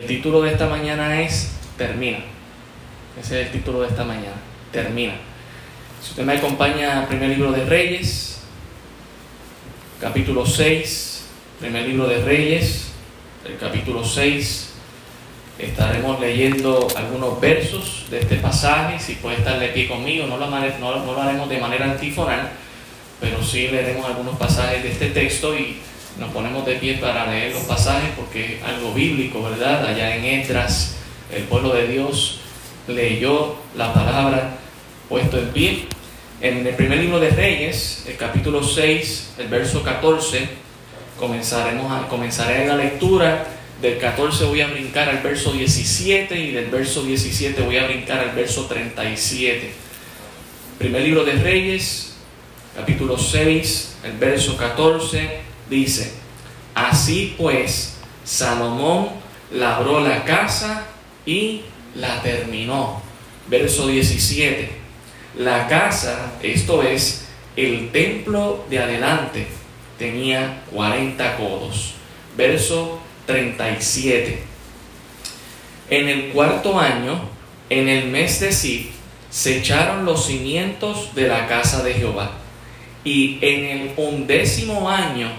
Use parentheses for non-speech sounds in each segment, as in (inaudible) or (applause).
El título de esta mañana es Termina. Ese es el título de esta mañana. Termina. Si usted me acompaña primer libro de Reyes, capítulo 6, primer libro de Reyes, el capítulo 6, estaremos leyendo algunos versos de este pasaje. Si puede estar de pie conmigo, no lo, no lo haremos de manera antifonal, pero sí leeremos algunos pasajes de este texto y nos ponemos de pie para leer los pasajes porque es algo bíblico, ¿verdad? Allá en Etras, el pueblo de Dios leyó la palabra puesto en pie. En el primer libro de Reyes, el capítulo 6, el verso 14, comenzaremos a, comenzaré la lectura. Del 14 voy a brincar al verso 17 y del verso 17 voy a brincar al verso 37. Primer libro de Reyes, capítulo 6, el verso 14 dice, así pues Salomón labró la casa y la terminó. Verso 17, la casa, esto es, el templo de adelante, tenía 40 codos. Verso 37, en el cuarto año, en el mes de Sif, se echaron los cimientos de la casa de Jehová. Y en el undécimo año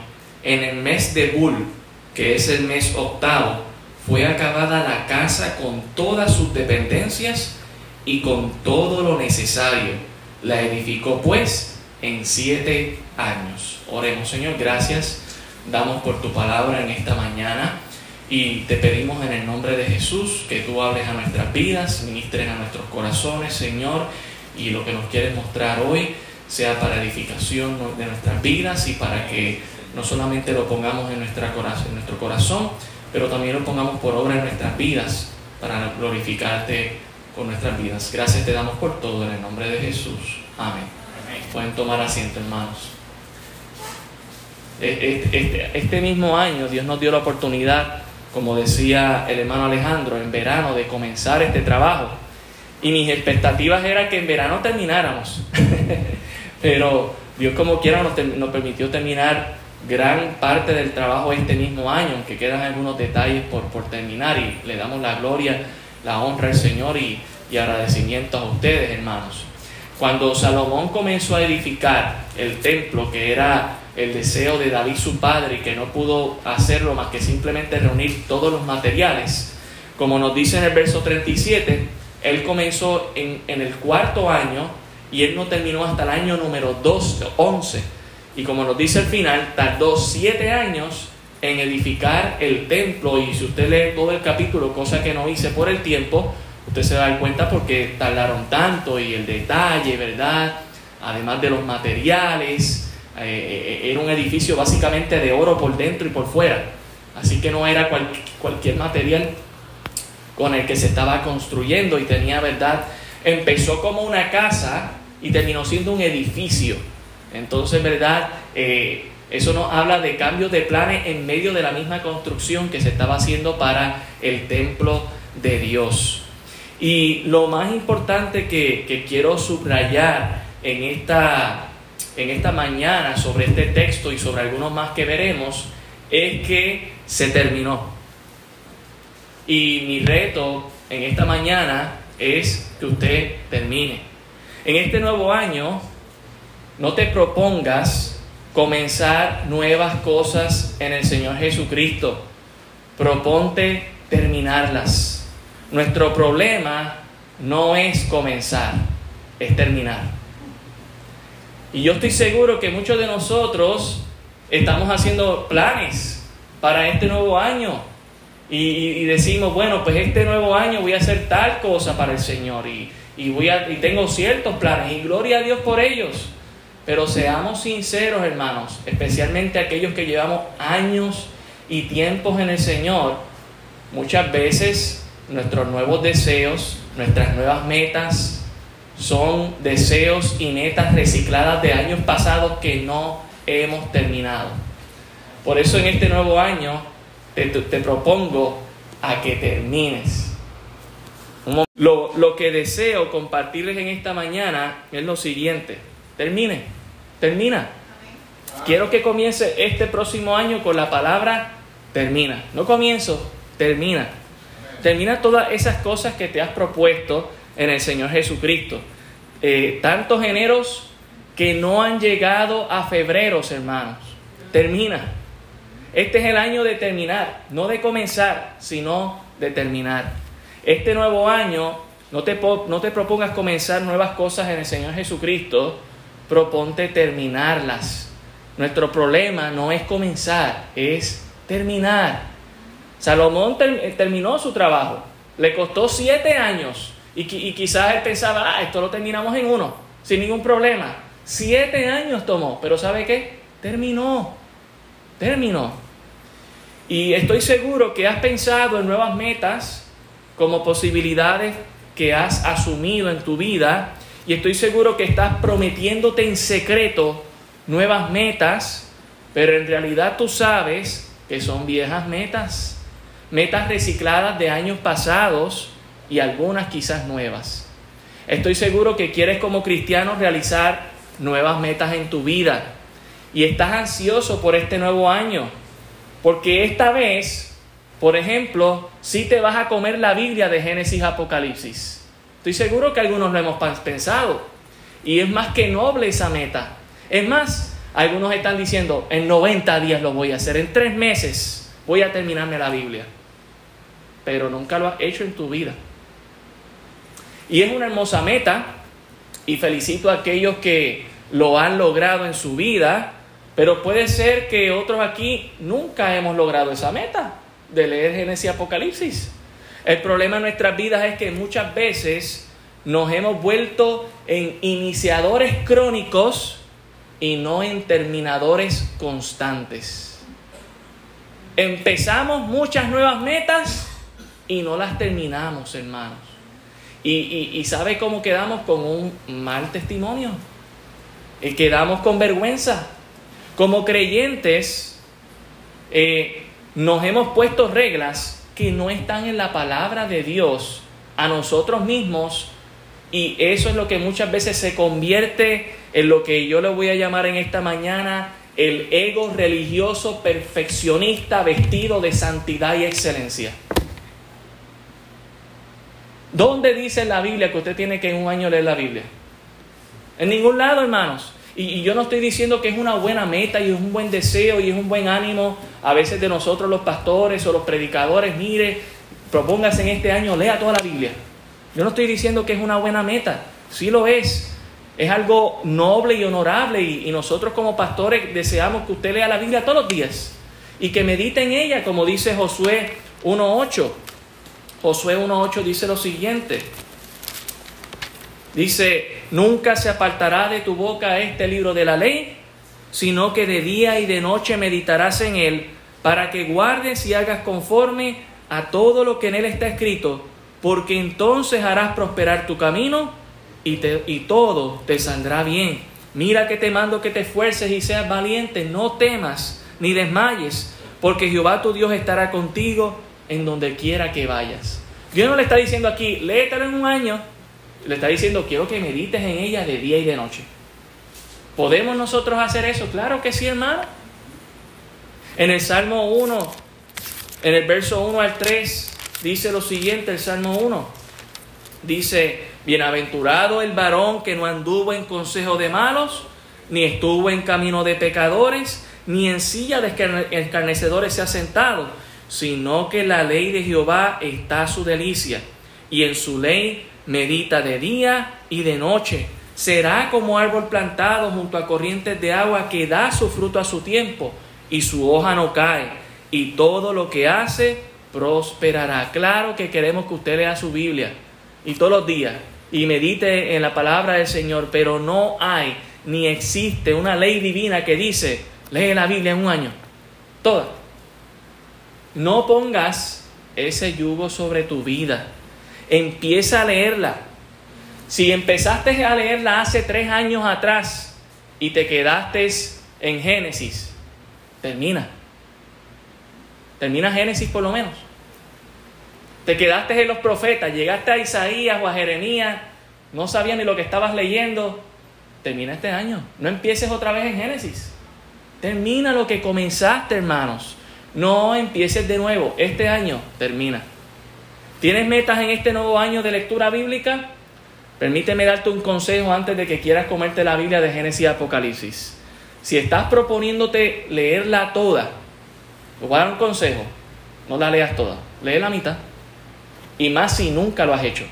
en el mes de Bul, que es el mes octavo, fue acabada la casa con todas sus dependencias y con todo lo necesario. La edificó pues en siete años. Oremos, Señor, gracias. Damos por tu palabra en esta mañana y te pedimos en el nombre de Jesús que tú hables a nuestras vidas, ministres a nuestros corazones, Señor, y lo que nos quieres mostrar hoy sea para edificación de nuestras vidas y para que no solamente lo pongamos en, nuestra corazón, en nuestro corazón, pero también lo pongamos por obra en nuestras vidas para glorificarte con nuestras vidas. Gracias te damos por todo en el nombre de Jesús. Amén. Pueden tomar asiento, hermanos. E, e, este, este, mismo año Dios nos dio la oportunidad, como decía el hermano Alejandro, en verano de comenzar este trabajo. Y mis expectativas eran que en verano termináramos. (laughs) Pero Dios como quiera nos, nos permitió terminar gran parte del trabajo este mismo año, aunque quedan algunos detalles por, por terminar y le damos la gloria, la honra al Señor y, y agradecimiento a ustedes, hermanos. Cuando Salomón comenzó a edificar el templo, que era el deseo de David su padre y que no pudo hacerlo más que simplemente reunir todos los materiales, como nos dice en el verso 37, él comenzó en, en el cuarto año y él no terminó hasta el año número 12, 11 y como nos dice el final, tardó siete años en edificar el templo. Y si usted lee todo el capítulo, cosa que no hice por el tiempo, usted se va a dar cuenta porque tardaron tanto y el detalle, ¿verdad? Además de los materiales, eh, eh, era un edificio básicamente de oro por dentro y por fuera. Así que no era cualquier material con el que se estaba construyendo y tenía, ¿verdad? Empezó como una casa y terminó siendo un edificio. Entonces, ¿verdad? Eh, eso nos habla de cambios de planes en medio de la misma construcción que se estaba haciendo para el templo de Dios. Y lo más importante que, quiero subrayar en esta, en esta mañana sobre este texto y sobre algunos más que veremos es que se terminó. Y mi reto en esta mañana es que usted termine. En este nuevo año no te propongas comenzar nuevas cosas en el Señor Jesucristo. Proponte terminarlas. Nuestro problema no es comenzar, es terminar. Y yo estoy seguro que muchos de nosotros estamos haciendo planes para este nuevo año. Y, decimos, bueno, pues este nuevo año voy a hacer tal cosa para el Señor. Y, y voy a, y tengo ciertos planes. Y gloria a Dios por ellos. Pero seamos sinceros, hermanos, especialmente aquellos que llevamos años y tiempos en el Señor, muchas veces nuestros nuevos deseos, nuestras nuevas metas, son deseos y metas recicladas de años pasados que no hemos terminado. Por eso en este nuevo año te, propongo a que termines. Lo, lo que deseo compartirles en esta mañana es lo siguiente Termine, termina. Quiero que comience este próximo año con la palabra termina. No comienzo, termina. Termina todas esas cosas que te has propuesto en el Señor Jesucristo. Eh, tantos eneros que no han llegado a febreros, hermanos. Termina. Este es el año de terminar, no de comenzar, sino de terminar. Este nuevo año, no te, no te propongas comenzar nuevas cosas en el Señor Jesucristo, proponte terminarlas. Nuestro problema no es comenzar, es terminar. Salomón eh, terminó su trabajo, le costó siete años y, y quizás él pensaba, ah, esto lo terminamos en uno, sin ningún problema. Siete años tomó, pero ¿sabe qué? Terminó, terminó. Y estoy seguro que has pensado en nuevas metas como posibilidades que has asumido en tu vida y estoy seguro que estás prometiéndote en secreto nuevas metas, pero en realidad tú sabes que son viejas metas, metas recicladas de años pasados y algunas quizás nuevas. Estoy seguro que quieres como cristiano realizar nuevas metas en tu vida y estás ansioso por este nuevo año, porque esta vez, por ejemplo, si te vas a comer la Biblia de Génesis Apocalipsis. Estoy seguro que algunos lo hemos pensado y es más que noble esa meta. Es más, algunos están diciendo, en 90 días lo voy a hacer, en tres meses voy a terminarme la Biblia, pero nunca lo has hecho en tu vida. Y es una hermosa meta y felicito a aquellos que lo han logrado en su vida, pero puede ser que otros aquí nunca hemos logrado esa meta de leer Génesis y Apocalipsis. El problema en nuestras vidas es que muchas veces nos hemos vuelto en iniciadores crónicos y no en terminadores constantes. Empezamos muchas nuevas metas y no las terminamos, hermanos. Y, y ¿sabe cómo quedamos con un mal testimonio? y quedamos con vergüenza. Como creyentes, eh, nos hemos puesto reglas que no están en la palabra de Dios a nosotros mismos y eso es lo que muchas veces se convierte en lo que yo le voy a llamar en esta mañana el ego religioso perfeccionista vestido de santidad y excelencia. ¿Dónde dice la Biblia que usted tiene que en un año leer la Biblia? En ningún lado, hermanos. Y, yo no estoy diciendo que es una buena meta y es un buen deseo y es un buen ánimo a veces de nosotros los pastores o los predicadores, mire, propóngase en este año, lea toda la Biblia. Yo no estoy diciendo que es una buena meta, sí lo es. Es algo noble y honorable y, y nosotros como pastores deseamos que usted lea la Biblia todos los días y que medite en ella, como dice Josué 1.8. Josué 1.8 dice lo siguiente. Dice, nunca se apartará de tu boca este libro de la ley, sino que de día y de noche meditarás en él, para que guardes y hagas conforme a todo lo que en él está escrito, porque entonces harás prosperar tu camino y, te, y todo te saldrá bien. Mira que te mando que te esfuerces y seas valiente, no temas ni desmayes, porque Jehová tu Dios estará contigo en donde quiera que vayas. Dios no le está diciendo aquí, léetelo en un año, le está diciendo, quiero que medites en ella de día y de noche. ¿Podemos nosotros hacer eso? Claro que sí, hermano. En el Salmo 1, en el verso 1 al 3, dice lo siguiente, el Salmo 1. Dice, bienaventurado el varón que no anduvo en consejo de malos, ni estuvo en camino de pecadores, ni en silla de escarnecedores se ha sentado, sino que la ley de Jehová está a su delicia, y en su ley medita de día y de noche. Será como árbol plantado junto a corrientes de agua que da su fruto a su tiempo y su hoja no cae y todo lo que hace prosperará. Claro que queremos que usted lea su Biblia y todos los días y medite en la palabra del Señor, pero no hay ni existe una ley divina que dice, lee la Biblia en un año. Toda. No pongas ese yugo sobre tu vida. Empieza a leerla. Si empezaste a leerla hace tres años atrás y te quedaste en Génesis, termina. Termina Génesis por lo menos. Te quedaste en los profetas, llegaste a Isaías o a Jeremías, no sabías ni lo que estabas leyendo. Termina este año. No empieces otra vez en Génesis. Termina lo que comenzaste, hermanos. No empieces de nuevo. Este año termina. ¿Tienes metas en este nuevo año de lectura bíblica? Permíteme darte un consejo antes de que quieras comerte la Biblia de Génesis y Apocalipsis. Si estás proponiéndote leerla toda, te voy a dar un consejo. No la leas toda, lee la mitad. Y más si nunca lo has hecho.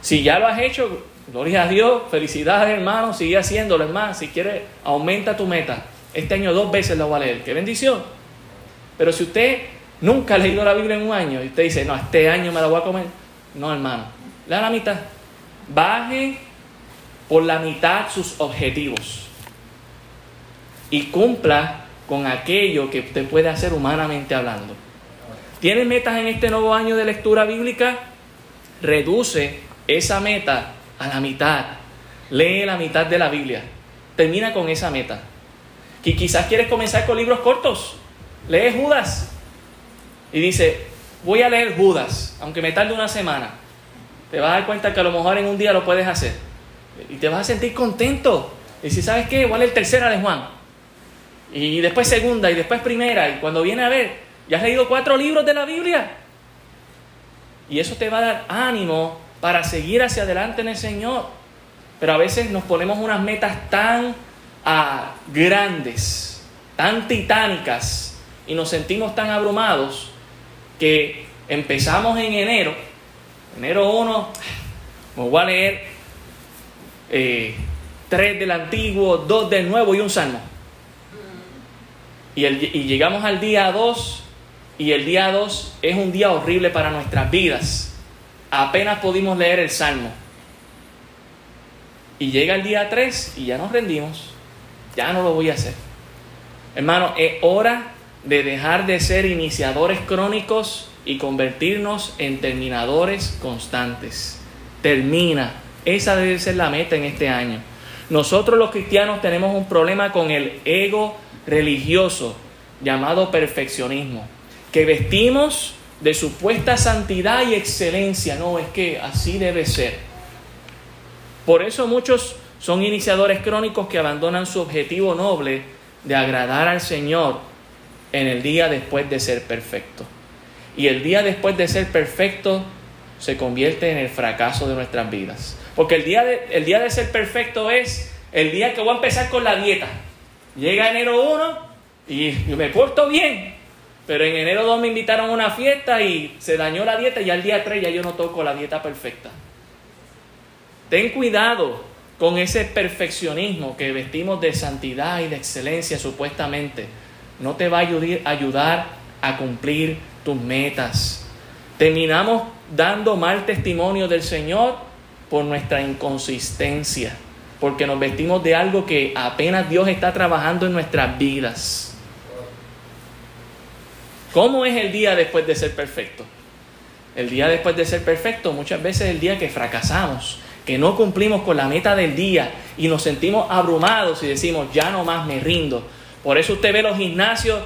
Si ya lo has hecho, gloria a Dios, felicidades hermano, sigue haciéndolo, hermano. Si quieres, aumenta tu meta. Este año dos veces lo voy a leer. ¡Qué bendición! Pero si usted nunca ha leído la Biblia en un año y usted dice, no, este año me la voy a comer. No, hermano, lea la mitad. Baje por la mitad sus objetivos y cumpla con aquello que usted puede hacer humanamente hablando. ¿Tiene metas en este nuevo año de lectura bíblica? Reduce esa meta a la mitad. Lee la mitad de la Biblia. Termina con esa meta. Y quizás quieres comenzar con libros cortos. Lee Judas. Y dice, voy a leer Judas, aunque me tarde una semana. Te vas a dar cuenta que a lo mejor en un día lo puedes hacer. Y te vas a sentir contento. Y si sabes qué, igual el tercera de Juan. Y después segunda y después primera. Y cuando viene a ver, ya has leído cuatro libros de la Biblia. Y eso te va a dar ánimo para seguir hacia adelante en el Señor. Pero a veces nos ponemos unas metas tan ah, grandes, tan titánicas, y nos sentimos tan abrumados que empezamos en enero, enero 1, me voy a leer eh, del antiguo, dos del nuevo y un salmo. Y, y llegamos al día 2 y el día 2 es un día horrible para nuestras vidas. Apenas pudimos leer el salmo. Y llega el día 3 y ya nos rendimos. Ya no lo voy a hacer. Hermano, es hora de dejar de ser iniciadores crónicos y convertirnos en terminadores constantes. Termina. Esa debe ser la meta en este año. Nosotros los cristianos tenemos un problema con el ego religioso llamado perfeccionismo, que vestimos de supuesta santidad y excelencia. No, es que así debe ser. Por eso muchos son iniciadores crónicos que abandonan su objetivo noble de agradar al Señor en el día después de ser perfecto. Y el día después de ser perfecto se convierte en el fracaso de nuestras vidas. Porque el día de, el día de ser perfecto es el día que voy a empezar con la dieta. Llega enero 1 y me porto bien. Pero en enero 2 me invitaron a una fiesta y se dañó la dieta y al día 3 ya yo no toco la dieta perfecta. Ten cuidado con ese perfeccionismo que vestimos de santidad y de excelencia supuestamente. No te va a ayudar a cumplir tus metas. Terminamos dando mal testimonio del Señor por nuestra inconsistencia porque nos vestimos de algo que apenas Dios está trabajando en nuestras vidas. ¿Cómo es el día después de ser perfecto? El día después de ser perfecto muchas veces es el día que fracasamos, que no cumplimos con la meta del día y nos sentimos abrumados y decimos, ya no más me rindo. Por eso usted ve los gimnasios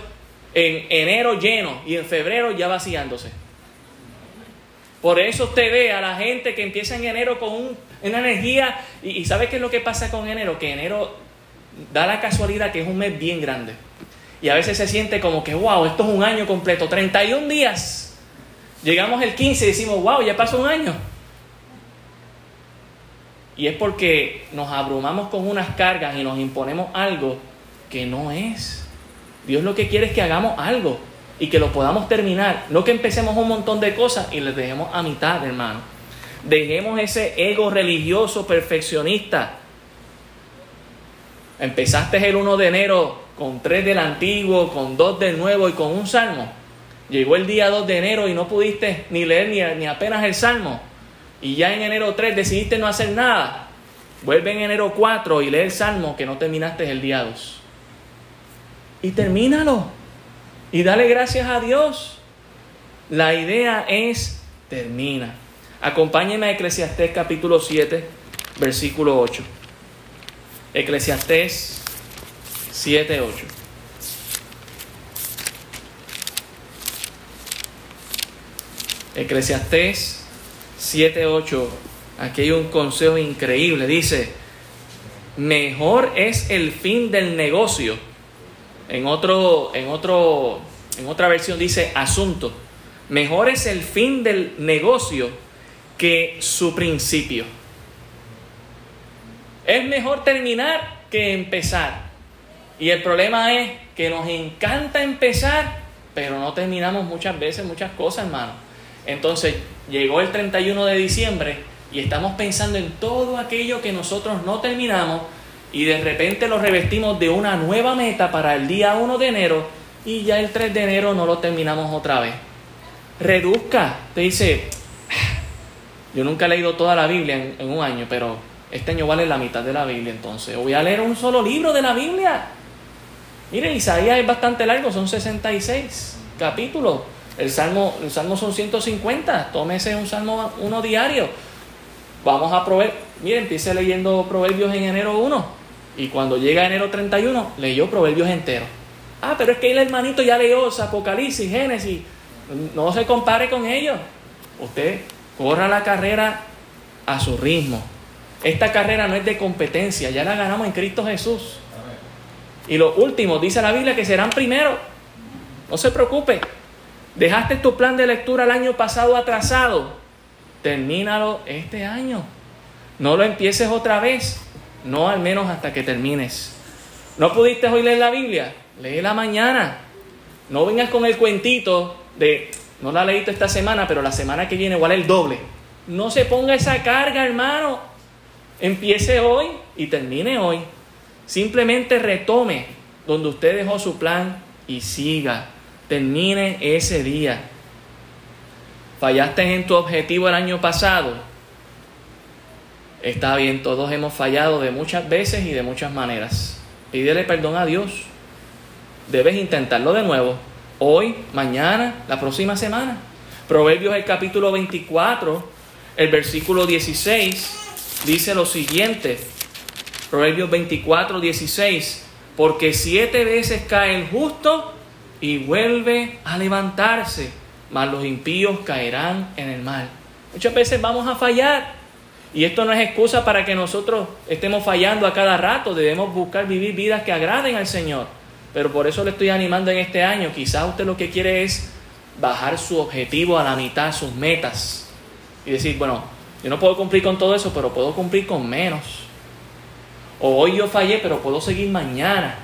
en enero llenos y en febrero ya vaciándose. Por eso usted ve a la gente que empieza en enero con una energía. Y, ¿sabe qué es lo que pasa con enero? Que enero da la casualidad que es un mes bien grande. Y a veces se siente como que, wow, esto es un año completo, 31 días. Llegamos el 15 y decimos, wow, ya pasó un año. Y es porque nos abrumamos con unas cargas y nos imponemos algo que no es. Dios lo que quiere es que hagamos algo y que lo podamos terminar. No que empecemos un montón de cosas y les dejemos a mitad, hermano. Dejemos ese ego religioso perfeccionista. Empezaste el 1 de enero con tres del antiguo, con dos del nuevo y con un salmo. Llegó el día 2 de enero y no pudiste ni leer ni, ni apenas el salmo. Y ya en enero 3 decidiste no hacer nada. Vuelve en enero 4 y lee el salmo que no terminaste el día 2. Y termínalo y dale gracias a Dios. La idea es termina. Acompáñeme a Eclesiastés capítulo 7, versículo 8. Eclesiastés 7, 8. Eclesiastés 7, 8. Aquí hay un consejo increíble. Dice, mejor es el fin del negocio en, otro, en, otro, en otra versión dice asunto. Mejor es el fin del negocio que su principio. Es mejor terminar que empezar. Y el problema es que nos encanta empezar, pero no terminamos muchas veces muchas cosas, hermano. Entonces, llegó el 31 de diciembre y estamos pensando en todo aquello que nosotros no terminamos y de repente lo revestimos de una nueva meta para el día 1 de enero y ya el 3 de enero no lo terminamos otra vez. Reduzca, te dice, (sighs) yo nunca he leído toda la Biblia en, un año, pero este año vale la mitad de la Biblia, entonces voy a leer un solo libro de la Biblia. Mire, Isaías es bastante largo, son 66 capítulos. El salmo, el salmo son 150, tómese un salmo uno diario. Vamos a probar, mire, empiece leyendo Proverbios en enero 1 y cuando llega enero 31 leyó Proverbios enteros. Ah, pero es que el hermanito ya leyó Apocalipsis, Génesis. No se compare con ellos. Usted corra la carrera a su ritmo. Esta carrera no es de competencia, ya la ganamos en Cristo Jesús. Y lo último, dice la Biblia que serán primero. No se preocupe. Dejaste tu plan de lectura el año pasado atrasado. Termínalo este año. No lo empieces otra vez. No al menos hasta que termines. ¿No pudiste hoy leer la Biblia? la mañana. No vengas con el cuentito de, no la leíste esta semana, pero la semana que viene igual el doble. No se ponga esa carga, hermano. Empiece hoy y termine hoy. Simplemente retome donde usted dejó su plan y siga. Termine ese día. Fallaste en tu objetivo el año pasado. Está bien, todos hemos fallado de muchas veces y de muchas maneras. Pídele perdón a Dios. Debes intentarlo de nuevo. Hoy, mañana, la próxima semana. Proverbios el capítulo 24, el versículo 16, dice lo siguiente. Proverbios 24, 16. Porque siete veces cae el justo y vuelve a levantarse, mas los impíos caerán en el mal. Muchas veces vamos a fallar. Y esto no es excusa para que nosotros estemos fallando a cada rato. Debemos buscar vivir vidas que agraden al Señor. Pero por eso le estoy animando en este año. Quizás usted lo que quiere es bajar su objetivo a la mitad, sus metas. Y decir, bueno, yo no puedo cumplir con todo eso, pero puedo cumplir con menos. O hoy yo fallé, pero puedo seguir mañana.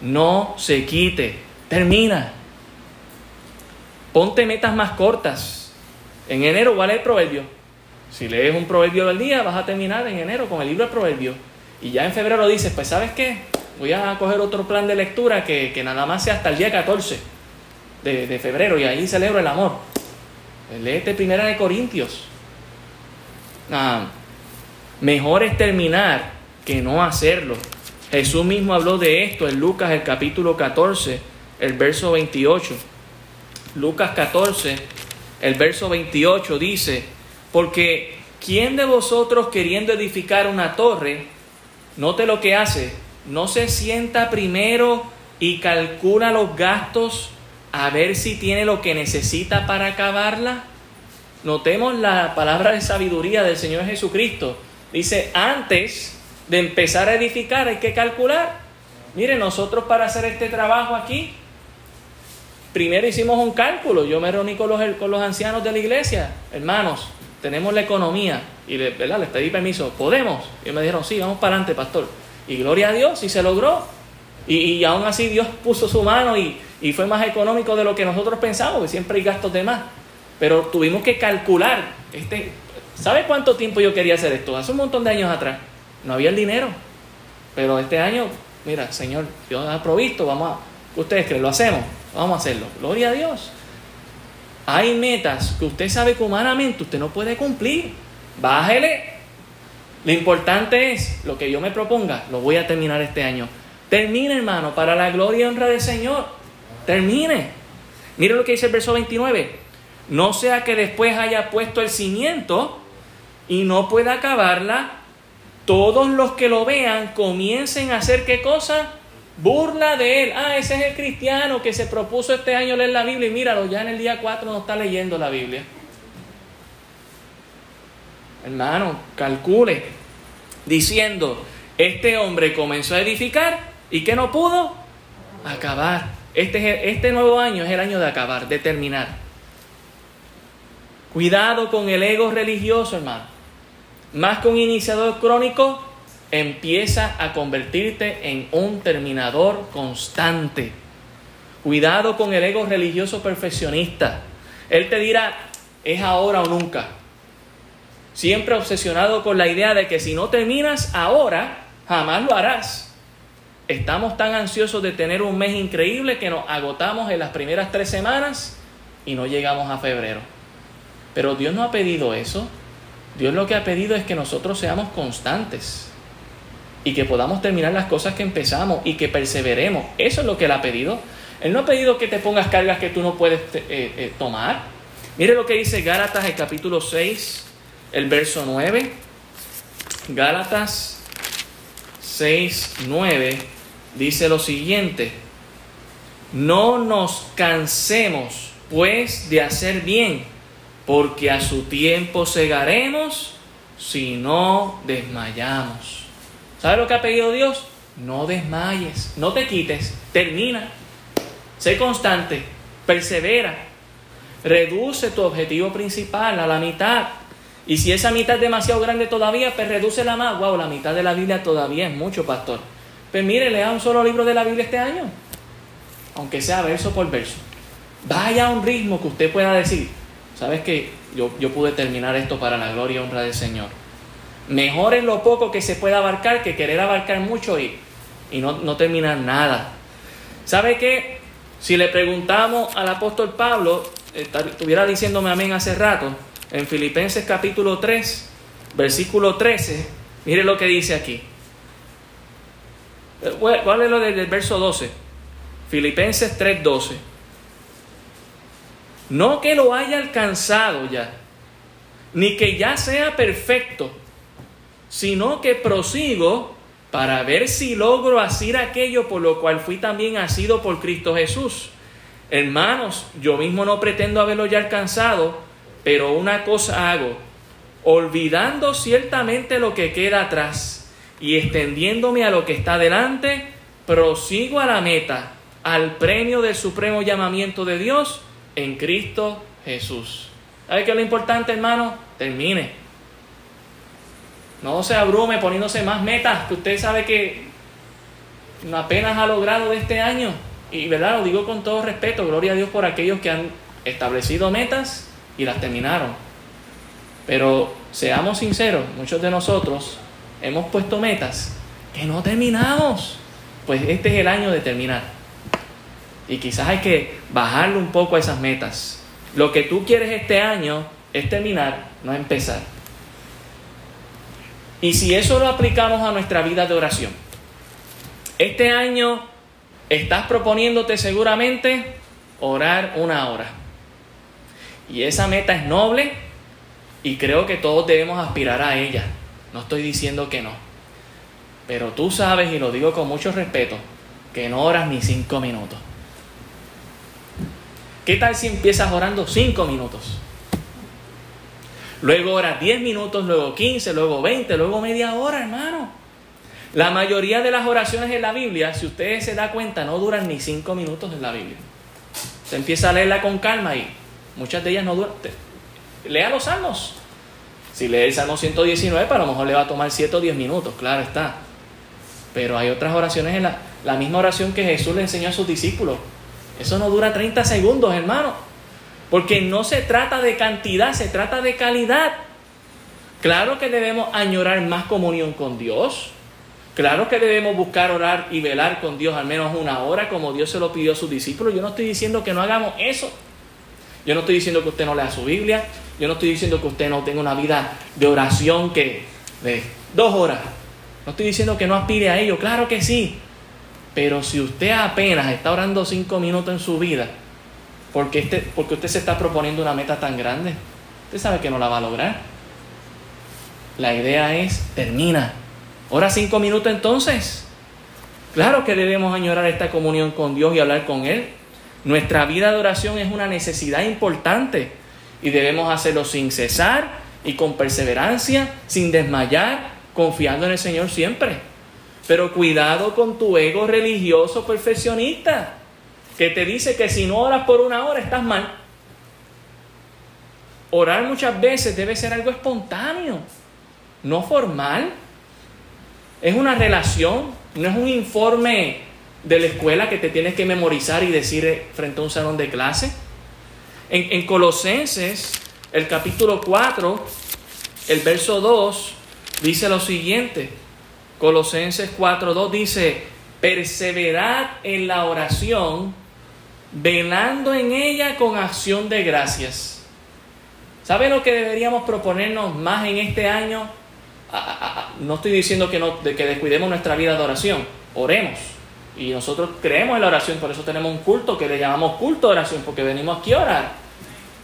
No se quite. Termina. Ponte metas más cortas. En enero vale el proverbio. Si lees un proverbio del día, vas a terminar en enero con el libro de proverbios. Y ya en febrero dices, pues sabes qué, voy a coger otro plan de lectura que, nada más sea hasta el día 14 de, febrero y ahí celebro el amor. Léete primera de Corintios. Ah, mejor es terminar que no hacerlo. Jesús mismo habló de esto en Lucas el capítulo 14, el verso 28. Lucas 14, el verso 28 dice, porque ¿quién de vosotros queriendo edificar una torre, note lo que hace, no se sienta primero y calcula los gastos a ver si tiene lo que necesita para acabarla? Notemos la palabra de sabiduría del Señor Jesucristo. Dice, antes de empezar a edificar hay que calcular. Mire, nosotros para hacer este trabajo aquí, primero hicimos un cálculo. Yo me reuní con los, con los ancianos de la iglesia. Hermanos, tenemos la economía. Y le, les pedí permiso. ¿Podemos? Y me dijeron, sí, vamos para adelante, pastor. Y gloria a Dios, y se logró. Y, y aún así Dios puso su mano y, y fue más económico de lo que nosotros pensamos, que siempre hay gastos de más. Pero tuvimos que calcular. Este, ¿Sabe cuánto tiempo yo quería hacer esto? Hace un montón de años atrás no había el dinero. Pero este año, mira, Señor, Dios ha provisto, vamos a, ustedes creen, lo hacemos, vamos a hacerlo. Gloria a Dios. Hay metas que usted sabe que humanamente usted no puede cumplir. Bájele. Lo importante es lo que yo me proponga, lo voy a terminar este año. Termine, hermano, para la gloria y honra del Señor. Termine. Mire lo que dice el verso 29. No sea que después haya puesto el cimiento y no pueda acabarla todos los que lo vean comiencen a hacer qué cosa? Burla de él. Ah, ese es el cristiano que se propuso este año leer la Biblia y míralo, ya en el día 4 no está leyendo la Biblia. Hermano, calcule diciendo, este hombre comenzó a edificar y que no pudo acabar. Este, este nuevo año es el año de acabar, de terminar. Cuidado con el ego religioso, hermano. Más que un iniciador crónico, empieza a convertirte en un terminador constante. Cuidado con el ego religioso perfeccionista. Él te dirá, es ahora o nunca. Siempre obsesionado con la idea de que si no terminas ahora, jamás lo harás. Estamos tan ansiosos de tener un mes increíble que nos agotamos en las primeras tres semanas y no llegamos a febrero. Pero Dios no ha pedido eso. Dios lo que ha pedido es que nosotros seamos constantes y que podamos terminar las cosas que empezamos y que perseveremos. Eso es lo que Él ha pedido. Él no ha pedido que te pongas cargas que tú no puedes eh, eh, tomar. Mire lo que dice Gálatas, el capítulo 6, el verso 9. Gálatas 6, 9 dice lo siguiente. No nos cansemos pues de hacer bien, porque a su tiempo segaremos si no desmayamos. ¿Sabes lo que ha pedido Dios? No desmayes, no te quites, termina. Sé constante, persevera, reduce tu objetivo principal a la mitad. Y si esa mitad es demasiado grande todavía, pues reduce la más. Wow, la mitad de la Biblia todavía es mucho, pastor. Pues mire, lea un solo libro de la Biblia este año, aunque sea verso por verso. Vaya a un ritmo que usted pueda decir, ¿sabes que yo, yo pude terminar esto para la gloria y honra del Señor? Mejor es lo poco que se pueda abarcar que querer abarcar mucho y, y no, no terminar nada. ¿Sabe qué? Si le preguntamos al apóstol Pablo, estuviera diciéndome amén hace rato, en Filipenses capítulo 3, versículo 13, mire lo que dice aquí. ¿Cuál es lo del verso 12? Filipenses 3, 12. No que lo haya alcanzado ya, ni que ya sea perfecto, sino que prosigo para ver si logro hacer aquello por lo cual fui también asido por Cristo Jesús. Hermanos, yo mismo no pretendo haberlo ya alcanzado, pero una cosa hago, olvidando ciertamente lo que queda atrás y extendiéndome a lo que está delante, prosigo a la meta, al premio del supremo llamamiento de Dios en Cristo Jesús. ¿Sabe qué es lo importante, hermano? Termine. No se abrume poniéndose más metas que usted sabe que apenas ha logrado de este año. Y verdad, lo digo con todo respeto, gloria a Dios por aquellos que han establecido metas y las terminaron. Pero seamos sinceros, muchos de nosotros hemos puesto metas que no terminamos. Pues este es el año de terminar. Y quizás hay que bajarle un poco a esas metas. Lo que tú quieres este año es terminar, no empezar. Y si eso lo aplicamos a nuestra vida de oración, este año estás proponiéndote seguramente orar una hora. Y esa meta es noble y creo que todos debemos aspirar a ella. No estoy diciendo que no. Pero tú sabes, y lo digo con mucho respeto, que no oras ni cinco minutos. ¿Qué tal si empiezas orando cinco minutos? Luego oras 10 minutos, luego 15, luego 20, luego media hora, hermano. La mayoría de las oraciones en la Biblia, si usted se da cuenta, no duran ni 5 minutos en la Biblia. Se empieza a leerla con calma y muchas de ellas no duran. Lea los salmos. Si lee el Salmo 119, para lo mejor le va a tomar 7 o 10 minutos, claro está. Pero hay otras oraciones en la, la misma oración que Jesús le enseñó a sus discípulos. Eso no dura 30 segundos, hermano. Porque no se trata de cantidad, se trata de calidad. Claro que debemos añorar más comunión con Dios. Claro que debemos buscar orar y velar con Dios al menos una hora, como Dios se lo pidió a sus discípulos. Yo no estoy diciendo que no hagamos eso. Yo no estoy diciendo que usted no lea su Biblia. Yo no estoy diciendo que usted no tenga una vida de oración que de dos horas. No estoy diciendo que no aspire a ello. Claro que sí. Pero si usted apenas está orando cinco minutos en su vida, porque, este, porque usted se está proponiendo una meta tan grande. Usted sabe que no la va a lograr. La idea es, termina. Ahora cinco minutos entonces. Claro que debemos añorar esta comunión con Dios y hablar con Él. Nuestra vida de oración es una necesidad importante y debemos hacerlo sin cesar y con perseverancia, sin desmayar, confiando en el Señor siempre. Pero cuidado con tu ego religioso perfeccionista que te dice que si no oras por una hora estás mal. orar muchas veces debe ser algo espontáneo, no formal. Es una relación, no es un informe de la escuela que te tienes que memorizar y decir frente a un salón de clase. En, en Colosenses, el capítulo 4, el verso 2, dice lo siguiente. Colosenses 4.2 dice, perseverad en la oración, velando en ella con acción de gracias. ¿Sabe lo que deberíamos proponernos más en este año? no estoy diciendo que, no, que descuidemos nuestra vida de oración, oremos. Y nosotros creemos en la oración, por eso tenemos un culto que le llamamos culto de oración, porque venimos aquí a orar.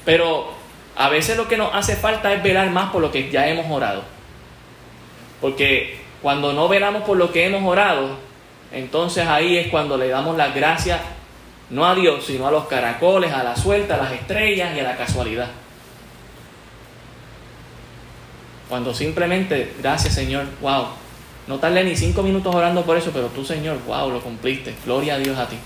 Pero a veces lo que nos hace falta es velar más por lo que ya hemos orado. Porque cuando no velamos por lo que hemos orado, entonces ahí es cuando le damos las gracias no a Dios, sino a los caracoles, a la suelta, a las estrellas y a la casualidad. Cuando simplemente, gracias Señor, wow, no tardé ni cinco minutos orando por eso, pero tú Señor, wow, lo cumpliste, gloria a Dios a ti.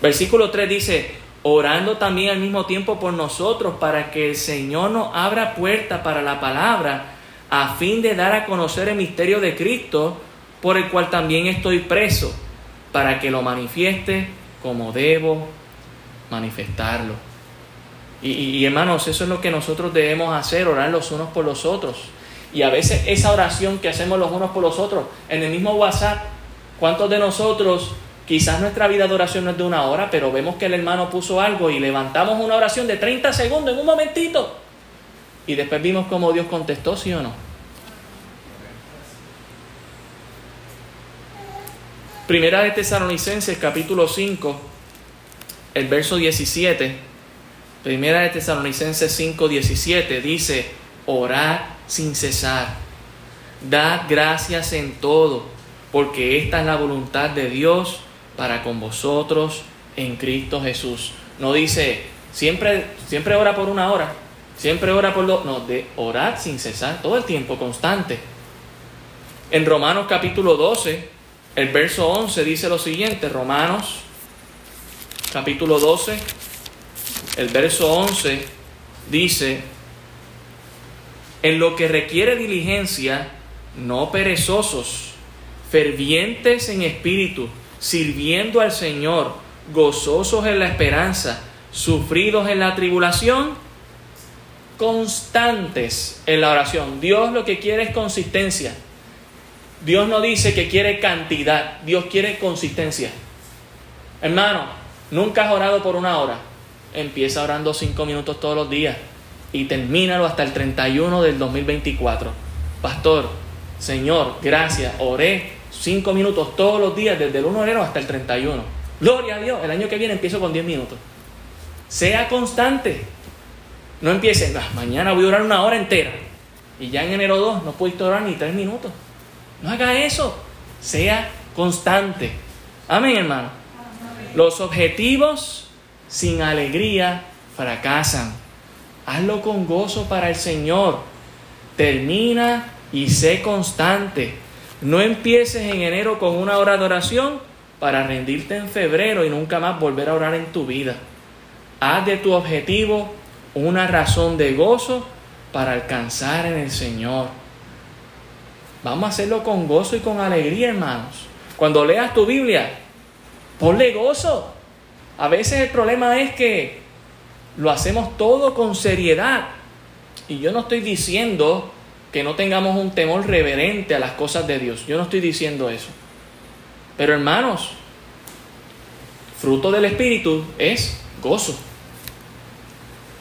Versículo 3 dice, orando también al mismo tiempo por nosotros para que el Señor nos abra puerta para la palabra a fin de dar a conocer el misterio de Cristo, por el cual también estoy preso, para que lo manifieste como debo manifestarlo. Y, hermanos, eso es lo que nosotros debemos hacer, orar los unos por los otros. Y a veces esa oración que hacemos los unos por los otros, en el mismo WhatsApp, ¿cuántos de nosotros, quizás nuestra vida de oración no es de una hora, pero vemos que el hermano puso algo y levantamos una oración de 30 segundos en un momentito? Y después vimos cómo Dios contestó, sí o no. Primera de Tesalonicenses capítulo 5, el verso 17. Primera de Tesalonicenses 5, 17 dice, orad sin cesar, dad gracias en todo, porque esta es la voluntad de Dios para con vosotros en Cristo Jesús. No dice, siempre, siempre ora por una hora, Siempre ora por lo... No, de orar sin cesar, todo el tiempo, constante. En Romanos capítulo 12, el verso 11 dice lo siguiente, Romanos capítulo 12, el verso 11 dice, en lo que requiere diligencia, no perezosos, fervientes en espíritu, sirviendo al Señor, gozosos en la esperanza, sufridos en la tribulación, constantes en la oración. Dios lo que quiere es consistencia. Dios no dice que quiere cantidad, Dios quiere consistencia. Hermano, nunca has orado por una hora. Empieza orando cinco minutos todos los días y termínalo hasta el 31 del 2024. Pastor, Señor, gracias, oré cinco minutos todos los días desde el 1 de enero hasta el 31. Gloria a Dios, el año que viene empiezo con 10 minutos. Sea constante. No empiecen, ah, mañana voy a orar una hora entera y ya en enero 2 no pudiste orar ni tres minutos. No haga eso. Sea constante. Amén, hermano. Los objetivos sin alegría fracasan. Hazlo con gozo para el Señor. Termina y sé constante. No empieces en enero con una hora de oración para rendirte en febrero y nunca más volver a orar en tu vida. Haz de tu objetivo una razón de gozo para alcanzar en el Señor. Vamos a hacerlo con gozo y con alegría, hermanos. Cuando leas tu Biblia, ponle gozo. A veces el problema es que lo hacemos todo con seriedad. Y yo no estoy diciendo que no tengamos un temor reverente a las cosas de Dios. Yo no estoy diciendo eso. Pero hermanos, fruto del Espíritu es gozo.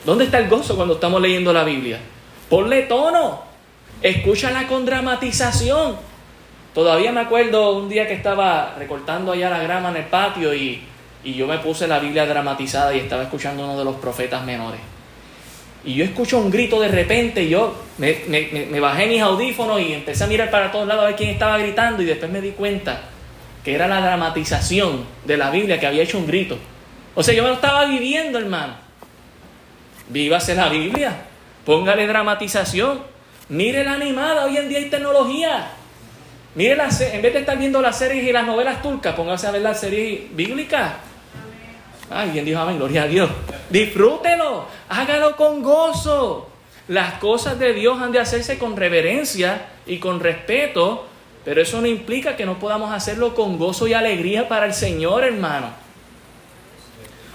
¿Dónde está el gozo cuando estamos leyendo la Biblia? Ponle tono. Escúchala con dramatización. Todavía me acuerdo un día que estaba recortando allá la grama en el patio y, yo me puse la Biblia dramatizada y estaba escuchando uno de los profetas menores. Y yo escucho un grito de repente y yo me, me, bajé mis audífonos y empecé a mirar para todos lados a ver quién estaba gritando y después me di cuenta que era la dramatización de la Biblia que había hecho un grito. O sea, yo me lo estaba viviendo, hermano. Vívase la Biblia. Póngale dramatización. Mire la animada. Hoy en día hay tecnología. Mire la, en vez de estar viendo las series y las novelas turcas, póngase a ver las series bíblicas. Alguien dijo amén, gloria a Dios. Disfrútelo, hágalo con gozo. Las cosas de Dios han de hacerse con reverencia y con respeto, pero eso no implica que no podamos hacerlo con gozo y alegría para el Señor, hermano.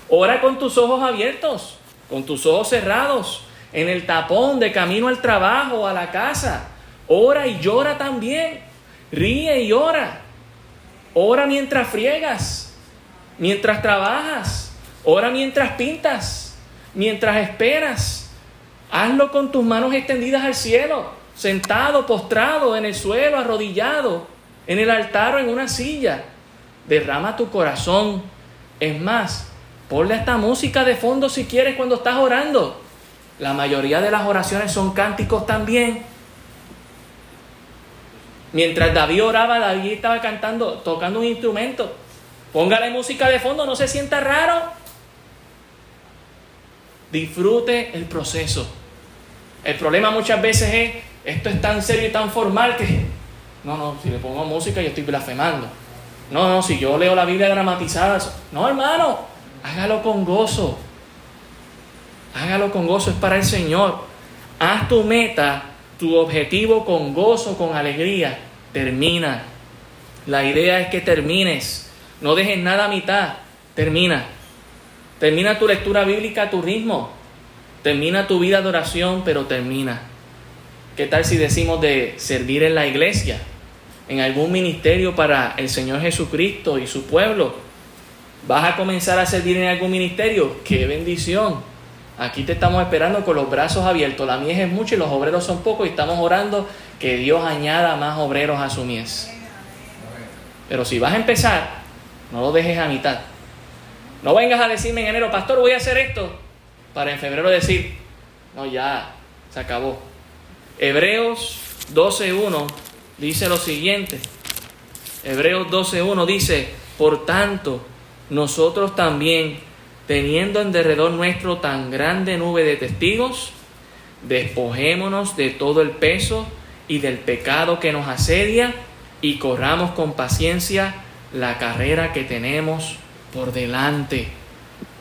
Ora con tus ojos abiertos, con tus ojos cerrados, en el tapón de camino al trabajo, a la casa. Ora y llora también. Ríe y ora. Ora mientras friegas, mientras trabajas. Ora mientras pintas, mientras esperas. Hazlo con tus manos extendidas al cielo, sentado, postrado en el suelo, arrodillado, en el altar o en una silla. Derrama tu corazón. Es más, ponle esta música de fondo si quieres cuando estás orando. La mayoría de las oraciones son cánticos también. Mientras David oraba, David estaba cantando, tocando un instrumento. Póngale música de fondo, no se sienta raro. Disfrute el proceso. El problema muchas veces es, esto es tan serio y tan formal que, no, no, si le pongo música yo estoy blasfemando. No, no, si yo leo la Biblia dramatizada, no, hermano, hágalo con gozo. Hágalo con gozo, es para el Señor. Haz tu meta, tu objetivo con gozo, con alegría. Termina. La idea es que termines. No dejes nada a mitad. Termina. Termina tu lectura bíblica a tu ritmo. Termina tu vida de oración, pero termina. ¿Qué tal si decimos de servir en la iglesia? En algún ministerio para el Señor Jesucristo y su pueblo. ¿Vas a comenzar a servir en algún ministerio? ¡Qué bendición! Aquí te estamos esperando con los brazos abiertos. La mies es mucha y los obreros son pocos y estamos orando que Dios añada más obreros a su mies. Pero si vas a empezar, no lo dejes a mitad. No vengas a decirme en enero, pastor, voy a hacer esto, para en febrero decir, no, ya, se acabó. Hebreos 12.1 dice lo siguiente. Hebreos 12.1 dice, por tanto, nosotros también teniendo en derredor nuestro tan grande nube de testigos, despojémonos de todo el peso y del pecado que nos asedia y corramos con paciencia la carrera que tenemos por delante.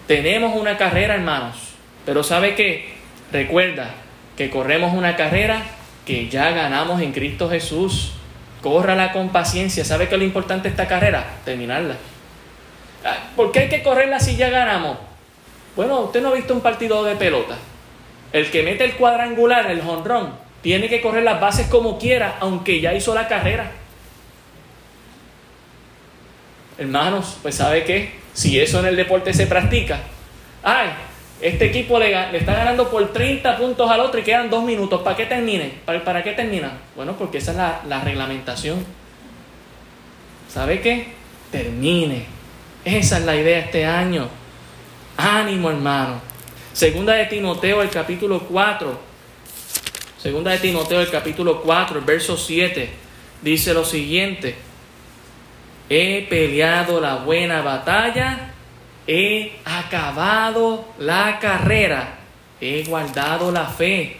Tenemos una carrera, hermanos, pero ¿sabe qué? Recuerda que corremos una carrera que ya ganamos en Cristo Jesús. Córrala con paciencia. ¿Sabe qué es lo importante de esta carrera? Terminarla. ¿Por qué hay que correrla si ya ganamos? Bueno, usted no ha visto un partido de pelota. El que mete el cuadrangular, el jonrón, tiene que correr las bases como quiera, aunque ya hizo la carrera. Hermanos, pues ¿sabe qué? Si eso en el deporte se practica, ay, este equipo le, está ganando por 30 puntos al otro y quedan dos minutos. ¿Para qué termine? ¿Para, qué termina? Bueno, porque esa es la reglamentación. ¿Sabe qué? Termine. Esa es la idea este año. Ánimo, hermano. Segunda de Timoteo, el capítulo 4. Segunda de Timoteo, el capítulo 4, el verso 7, dice lo siguiente. He peleado la buena batalla, he acabado la carrera, he guardado la fe.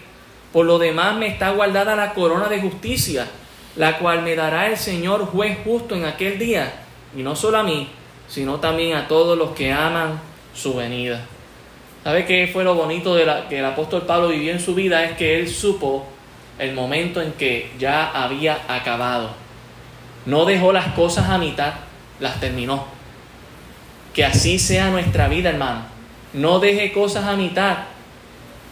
Por lo demás me está guardada la corona de justicia, la cual me dará el Señor juez justo en aquel día, y no solo a mí, sino también a todos los que aman su venida. ¿Sabe qué fue lo bonito de la, que el apóstol Pablo vivió en su vida? Es que él supo el momento en que ya había acabado. No dejó las cosas a mitad, las terminó. Que así sea nuestra vida, hermano. No deje cosas a mitad.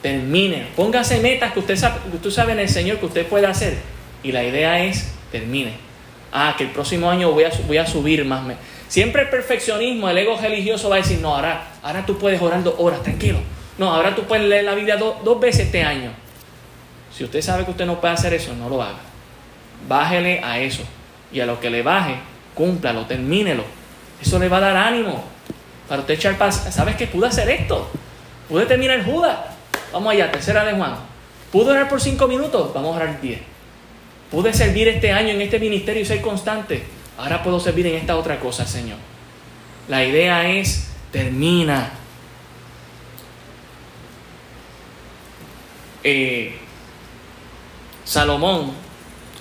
Termine. Póngase metas que usted sabe, que usted sabe en el Señor que usted puede hacer. Y la idea es, termine. Ah, que el próximo año voy a, voy a subir más. Siempre el perfeccionismo, el ego religioso va a decir, no, ahora, ahora tú puedes orar dos horas, tranquilo. No, ahora tú puedes leer la Biblia dos veces este año. Si usted sabe que usted no puede hacer eso, no lo haga. Bájele a eso. Y a lo que le baje, cúmplalo, termínelo. Eso le va a dar ánimo para usted echar paz. ¿Sabes que pude hacer esto? Pude terminar Judas. Vamos allá, tercera de Juan. ¿Pude orar por cinco minutos? Vamos a orar diez. Pude servir este año en este ministerio y ser constante ahora puedo servir en esta otra cosa, Señor. La idea es, termina. Eh, Salomón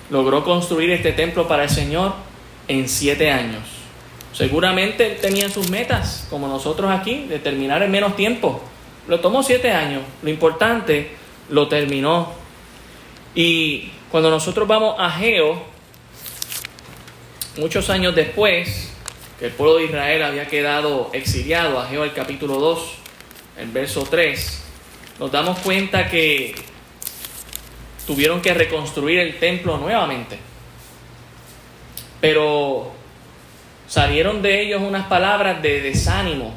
logró construir este templo para el Señor en siete años. Seguramente tenía sus metas, como nosotros aquí, de terminar en menos tiempo. Lo tomó siete años. Lo importante, lo terminó. Y cuando nosotros vamos a Geo, muchos años después, que el pueblo de Israel había quedado exiliado, a el capítulo 2, el verso 3, nos damos cuenta que tuvieron que reconstruir el templo nuevamente. Pero salieron de ellos unas palabras de desánimo,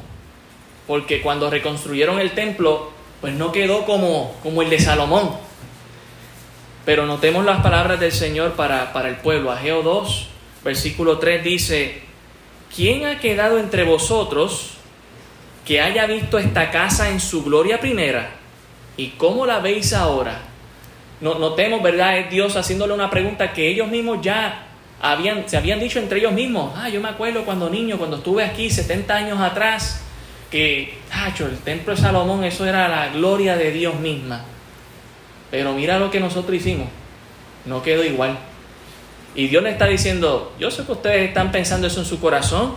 porque cuando reconstruyeron el templo, pues no quedó como, como el de Salomón. Pero notemos las palabras del Señor para, para el pueblo. Ageo 2, versículo 3 dice, ¿quién ha quedado entre vosotros que haya visto esta casa en su gloria primera? ¿Y cómo la veis ahora? Notemos, ¿verdad? Es Dios haciéndole una pregunta que ellos mismos ya habían, se habían dicho entre ellos mismos. Ah, yo me acuerdo cuando niño, cuando estuve aquí 70 años atrás, que, tacho, el templo de Salomón, eso era la gloria de Dios misma. Pero mira lo que nosotros hicimos, no quedó igual. Y Dios le está diciendo, yo sé que ustedes están pensando eso en su corazón.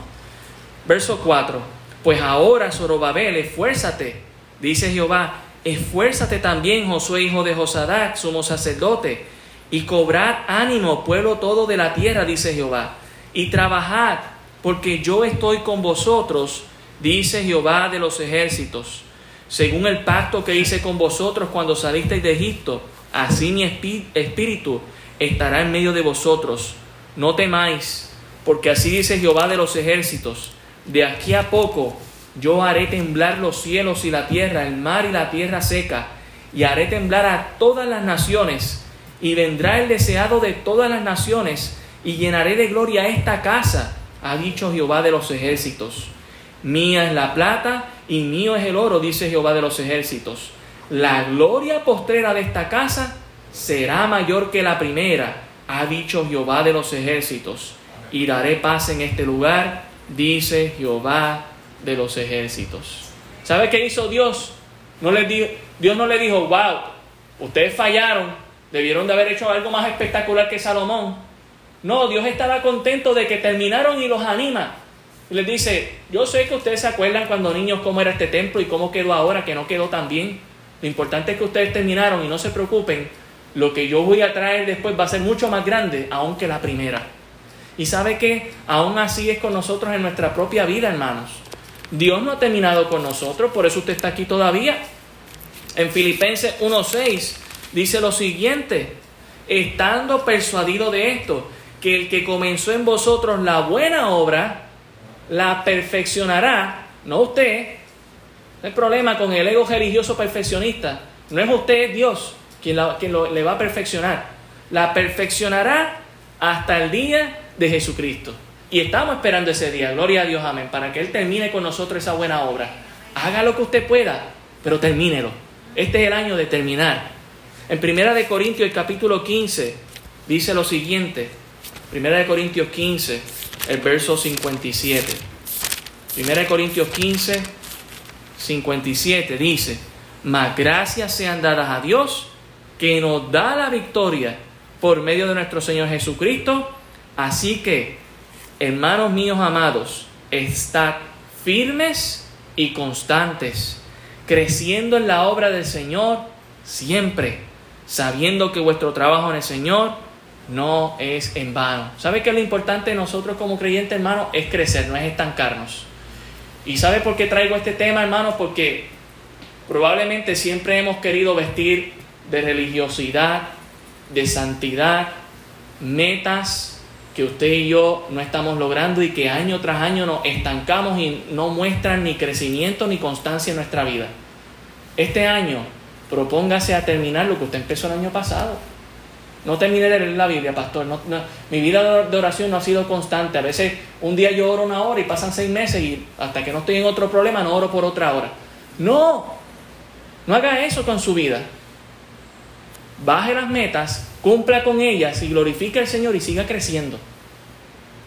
Verso 4, pues ahora, Zorobabel, esfuérzate, dice Jehová, esfuérzate también, Josué, hijo de Josadac, sumo sacerdote, y cobrad ánimo, pueblo todo de la tierra, dice Jehová, y trabajad, porque yo estoy con vosotros dice Jehová de los ejércitos, según el pacto que hice con vosotros cuando salisteis de Egipto, así mi espíritu estará en medio de vosotros. No temáis, porque así dice Jehová de los ejércitos, de aquí a poco yo haré temblar los cielos y la tierra, el mar y la tierra seca, y haré temblar a todas las naciones, y vendrá el deseado de todas las naciones, y llenaré de gloria esta casa, ha dicho Jehová de los ejércitos. Mía es la plata y mío es el oro, dice Jehová de los ejércitos. La gloria postrera de esta casa será mayor que la primera, ha dicho Jehová de los ejércitos. Y daré paz en este lugar, dice Jehová de los ejércitos. ¿Sabe qué hizo Dios? No le Dios no le dijo, wow, ustedes fallaron, debieron de haber hecho algo más espectacular que Salomón. No, Dios estaba contento de que terminaron y los anima. Y les dice, yo sé que ustedes se acuerdan cuando niños cómo era este templo y cómo quedó ahora, que no quedó tan bien. Lo importante es que ustedes terminaron y no se preocupen, lo que yo voy a traer después va a ser mucho más grande aún que la primera. Y sabe que aún así es con nosotros en nuestra propia vida, hermanos. Dios no ha terminado con nosotros, por eso usted está aquí todavía. En Filipenses 1.6 dice lo siguiente, estando persuadido de esto, que el que comenzó en vosotros la buena obra, la perfeccionará, no usted. No hay problema con el ego religioso perfeccionista. No es usted, es Dios quien, quien le va a perfeccionar. La perfeccionará hasta el día de Jesucristo. Y estamos esperando ese día, gloria a Dios, amén, para que Él termine con nosotros esa buena obra. Haga lo que usted pueda, pero termínelo. Este es el año de terminar. En Primera de Corintios, el capítulo 15, dice lo siguiente. Primera de Corintios 15, el verso 57. Primera Corintios 15, 57 dice, mas gracias sean dadas a Dios que nos da la victoria por medio de nuestro Señor Jesucristo. Así que, hermanos míos amados, estad firmes y constantes, creciendo en la obra del Señor siempre, sabiendo que vuestro trabajo en el Señor no es en vano. ¿Sabe qué es lo importante de nosotros como creyentes, hermano? Es crecer, no es estancarnos. ¿Y sabe por qué traigo este tema, hermano? Porque probablemente siempre hemos querido vestir de religiosidad, de santidad, metas que usted y yo no estamos logrando y que año tras año nos estancamos y no muestran ni crecimiento ni constancia en nuestra vida. Este año, propóngase a terminar lo que usted empezó el año pasado. No terminé de leer la Biblia, pastor. Mi vida de oración no ha sido constante. A veces un día yo oro una hora y pasan seis meses y hasta que no estoy en otro problema no oro por otra hora. No, no haga eso con su vida. Baje las metas, cumpla con ellas y glorifique al Señor y siga creciendo.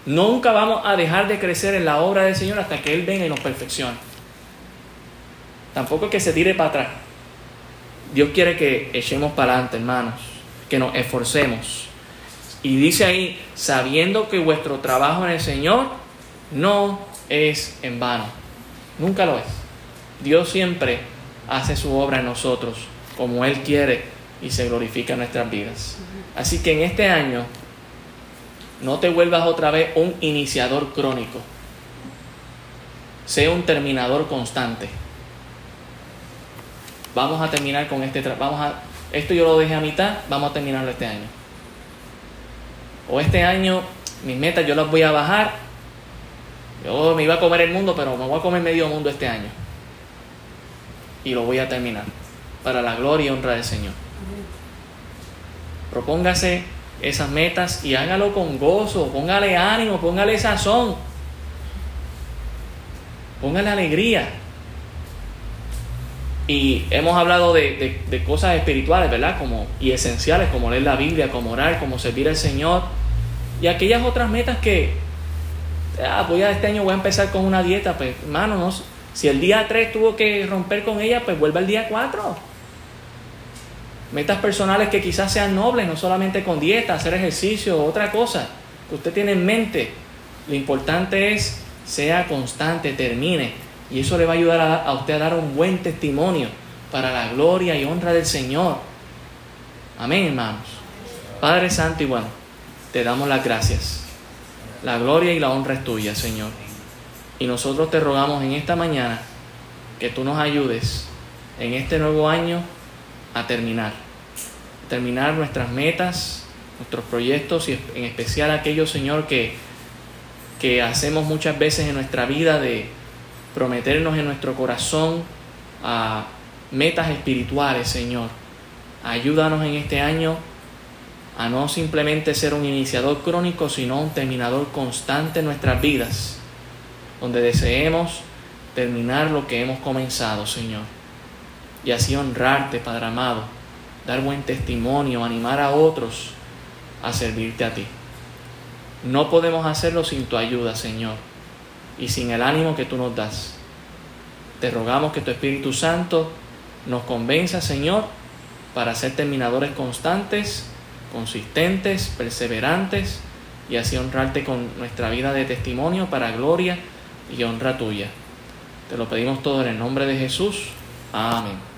Nunca vamos a dejar de crecer en la obra del Señor hasta que Él venga y nos perfeccione. Tampoco es que se tire para atrás. Dios quiere que echemos para adelante, hermanos que nos esforcemos. Y dice ahí, sabiendo que vuestro trabajo en el Señor no es en vano. Nunca lo es. Dios siempre hace su obra en nosotros como Él quiere y se glorifica en nuestras vidas. Así que en este año no te vuelvas otra vez un iniciador crónico. Sea un terminador constante. Vamos a terminar con este vamos esto yo lo dejé a mitad, vamos a terminarlo este año. O este año mis metas yo las voy a bajar. Yo me iba a comer el mundo, pero me voy a comer medio mundo este año. Y lo voy a terminar para la gloria y honra del Señor. Propóngase esas metas y hágalo con gozo, póngale ánimo, póngale sazón, póngale alegría. Y hemos hablado de, de, cosas espirituales, ¿verdad? Como, y esenciales, como leer la Biblia, como orar, como servir al Señor. Y aquellas otras metas que, ah, voy a este año voy a empezar con una dieta, pues hermano, no, si el día 3 tuvo que romper con ella, pues vuelve al día 4. Metas personales que quizás sean nobles, no solamente con dieta, hacer ejercicio, otra cosa que usted tiene en mente. Lo importante es sea constante, termine. Y eso le va a ayudar a, a usted a dar un buen testimonio para la gloria y honra del Señor. Amén, hermanos. Padre Santo y bueno, te damos las gracias. La gloria y la honra es tuya, Señor. Y nosotros te rogamos en esta mañana que tú nos ayudes en este nuevo año a terminar. Terminar nuestras metas, nuestros proyectos y en especial aquellos, Señor, que, que hacemos muchas veces en nuestra vida de prometernos en nuestro corazón a metas espirituales, Señor. Ayúdanos en este año a no simplemente ser un iniciador crónico, sino un terminador constante en nuestras vidas, donde deseemos terminar lo que hemos comenzado, Señor y así honrarte, Padre amado, dar buen testimonio, animar a otros a servirte a ti. No podemos hacerlo sin tu ayuda, Señor, y sin el ánimo que tú nos das. Te rogamos que tu Espíritu Santo nos convenza, Señor, para ser terminadores constantes, consistentes, perseverantes, y así honrarte con nuestra vida de testimonio para gloria y honra tuya. Te lo pedimos todo en el nombre de Jesús. Amén.